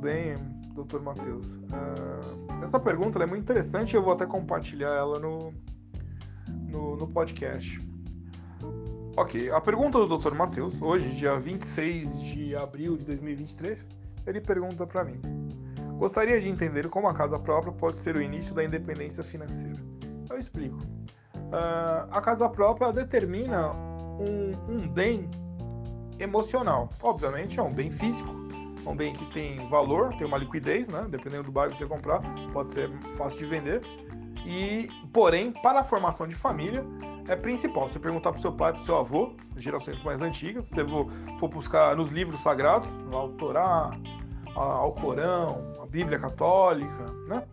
bem, doutor Matheus? Uh, essa pergunta é muito interessante eu vou até compartilhar ela no, no, no podcast. Ok, a pergunta do Dr. Matheus, hoje, dia 26 de abril de 2023, ele pergunta para mim: Gostaria de entender como a casa própria pode ser o início da independência financeira. Eu explico. Uh, a casa própria determina um, um bem emocional. Obviamente, é um bem físico, um bem que tem valor, tem uma liquidez, né? Dependendo do bairro que você comprar, pode ser fácil de vender. E, porém, para a formação de família, é principal. Você perguntar para seu pai, para seu avô, gerações mais antigas, se você for buscar nos livros sagrados, lá o Torá, ao Corão, a Bíblia Católica, né?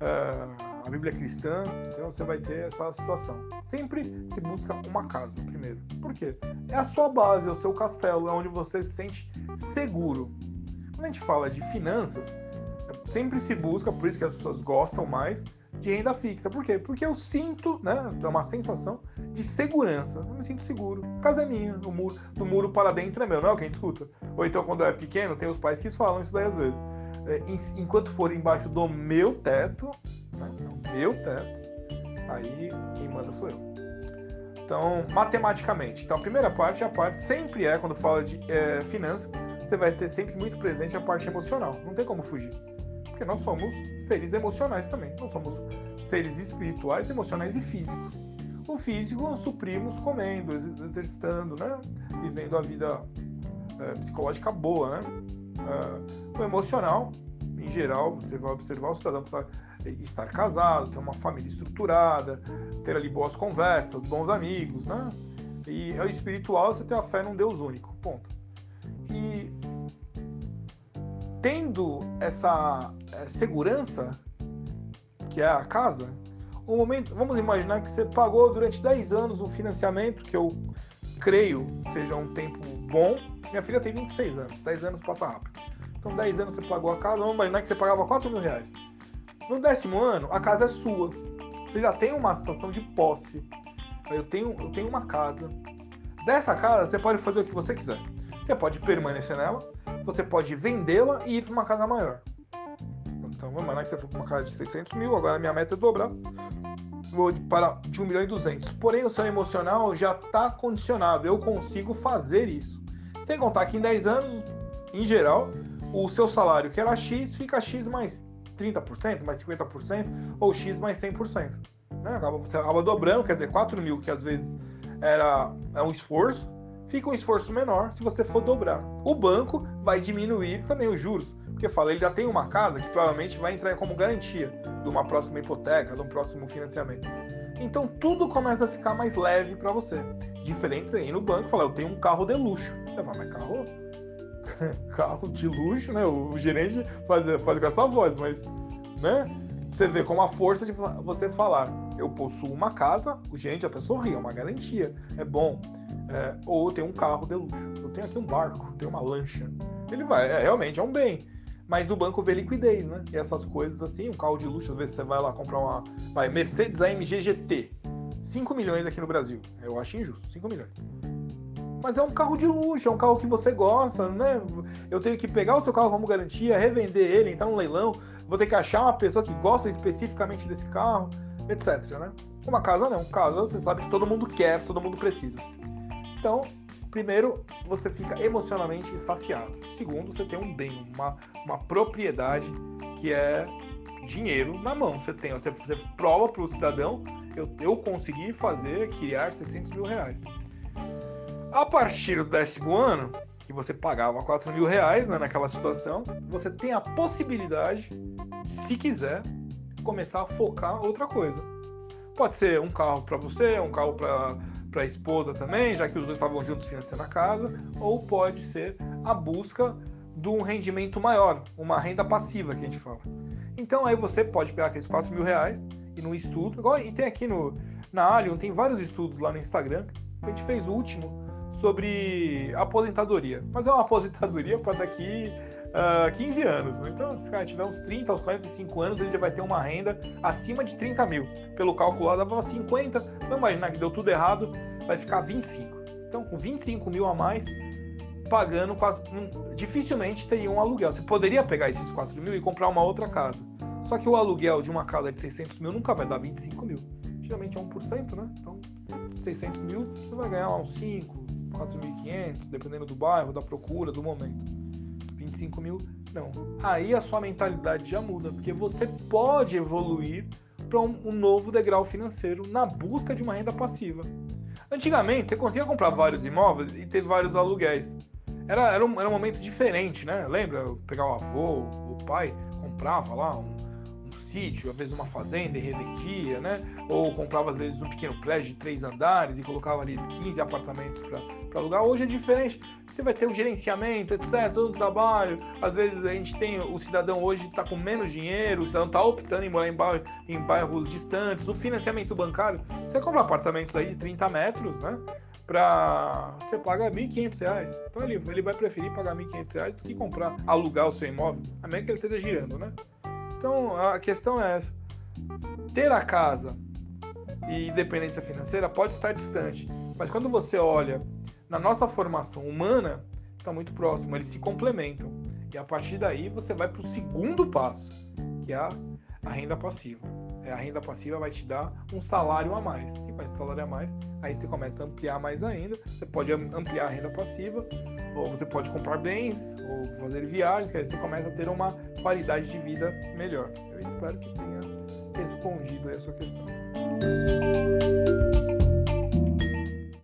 É, a Bíblia Cristã, então você vai ter essa situação. Sempre se busca uma casa primeiro. Por quê? É a sua base, é o seu castelo, é onde você se sente seguro. Quando a gente fala de finanças, sempre se busca, por isso que as pessoas gostam mais, de renda fixa. Por quê? Porque eu sinto, né, é uma sensação de segurança. Eu me sinto seguro. Casa é minha, o muro, do muro para dentro é meu, não é o que a gente escuta. Ou então, quando é pequeno, tem os pais que falam isso daí às vezes. É, enquanto for embaixo do meu teto, né, é meu teto, aí quem manda sou eu. Então, matematicamente. Então, a primeira parte, a parte sempre é, quando fala de é, finanças, você vai ter sempre muito presente a parte emocional. Não tem como fugir porque nós somos seres emocionais também. Nós somos seres espirituais, emocionais e físicos. O físico nós suprimos comendo, exercitando, né? Vivendo a vida é, psicológica boa, né? É, o emocional, em geral, você vai observar o cidadão precisa estar casado, ter uma família estruturada, ter ali boas conversas, bons amigos, né? E o espiritual, você ter a fé num Deus único, ponto. E tendo essa é, segurança, que é a casa, o momento, vamos imaginar que você pagou durante 10 anos um financiamento, que eu creio seja um tempo bom. Minha filha tem 26 anos, 10 anos passa rápido. Então, 10 anos você pagou a casa, vamos imaginar que você pagava 4 mil reais. No décimo ano, a casa é sua. Você já tem uma situação de posse. Eu tenho, eu tenho uma casa. Dessa casa, você pode fazer o que você quiser. Você pode permanecer nela, você pode vendê-la e ir para uma casa maior. Então vamos imaginar que você for para uma casa de 600 mil, agora minha meta é dobrar, vou para de 1 milhão e 200. Porém, o seu emocional já está condicionado, eu consigo fazer isso. Sem contar que em 10 anos, em geral, o seu salário que era X fica X mais 30%, mais 50%, ou X mais 100%. Né? Você acaba dobrando, quer dizer, 4 mil, que às vezes era é um esforço, fica um esforço menor se você for dobrar. O banco vai diminuir também os juros, porque fala, ele já tem uma casa que provavelmente vai entrar como garantia de uma próxima hipoteca, de um próximo financiamento. Então tudo começa a ficar mais leve para você. Diferente aí no banco, fala, eu tenho um carro de luxo. Você fala, mas carro carro de luxo, né? O gerente faz, faz com essa voz, mas, né? Você vê como a força de você falar, eu possuo uma casa, o gerente até sorri, é uma garantia, é bom. É, ou tenho um carro de luxo, eu tenho aqui um barco, tenho uma lancha. Ele vai, é, realmente é um bem. Mas o banco vê liquidez, né? E essas coisas assim, um carro de luxo, às vezes você vai lá comprar uma vai, Mercedes AMG GT. 5 milhões aqui no Brasil. Eu acho injusto, 5 milhões. Mas é um carro de luxo, é um carro que você gosta, né? Eu tenho que pegar o seu carro como garantia, revender ele, entrar no leilão, vou ter que achar uma pessoa que gosta especificamente desse carro, etc, né? Uma casa não, casa você sabe que todo mundo quer, todo mundo precisa. Então, primeiro, você fica emocionalmente saciado. Segundo, você tem um bem, uma, uma propriedade que é dinheiro na mão. Você tem, você, você prova para o cidadão, eu, eu consegui fazer, criar 600 mil reais. A partir do décimo ano, que você pagava 4 mil reais né, naquela situação, você tem a possibilidade, se quiser, começar a focar outra coisa. Pode ser um carro para você, um carro para para a esposa também, já que os dois estavam juntos financiando a casa, ou pode ser a busca de um rendimento maior, uma renda passiva que a gente fala. Então aí você pode pegar aqueles 4 mil reais e no estudo, igual, e tem aqui no, na Allium, tem vários estudos lá no Instagram, a gente fez o último sobre aposentadoria, mas é uma aposentadoria para daqui uh, ah, 15 anos. Né? Então, se o cara tiver uns 30 aos 45 anos, ele já vai ter uma renda acima de 30 mil. Pelo cálculo lá, dava 50. Vamos imaginar que deu tudo errado, vai ficar 25. Então, com 25 mil a mais, pagando, dificilmente teria um aluguel. Você poderia pegar esses 4 mil e comprar uma outra casa. Só que o aluguel de uma casa de 600 mil nunca vai dar 25 mil. Geralmente é 1%, né? Então, 600 mil, você vai ganhar uns 5, 4.500, dependendo do bairro, da procura, do momento. 25 mil, não. Aí a sua mentalidade já muda, porque você pode evoluir para um, um novo degrau financeiro na busca de uma renda passiva. Antigamente, você conseguia comprar vários imóveis e ter vários aluguéis. Era, era, um, era um momento diferente, né? Lembra? Pegar o avô, o pai, comprava lá um, sítio, às vezes uma fazenda e revendia, né? Ou comprava às vezes um pequeno prédio de três andares e colocava ali 15 apartamentos para alugar. Hoje é diferente. Você vai ter o gerenciamento, etc, todo o trabalho. Às vezes a gente tem o cidadão hoje está com menos dinheiro, o cidadão está optando em morar em, em bairros distantes. O financiamento bancário, você compra apartamentos aí de 30 metros, né? Pra, você paga R$ 1.500. Então ele, ele vai preferir pagar R$ 1.500 do que comprar, alugar o seu imóvel, a menos que ele esteja girando, né? Então a questão é essa: ter a casa e independência financeira pode estar distante, mas quando você olha na nossa formação humana, está muito próximo, eles se complementam. E a partir daí você vai para o segundo passo, que é a, renda passiva. É, a renda passiva vai te dar um salário a mais. E com esse salário a mais, aí você começa a ampliar mais ainda. Você pode ampliar a renda passiva, ou você pode comprar bens, ou fazer viagens, que aí você começa a ter uma qualidade de vida melhor. Eu espero que tenha respondido a sua questão.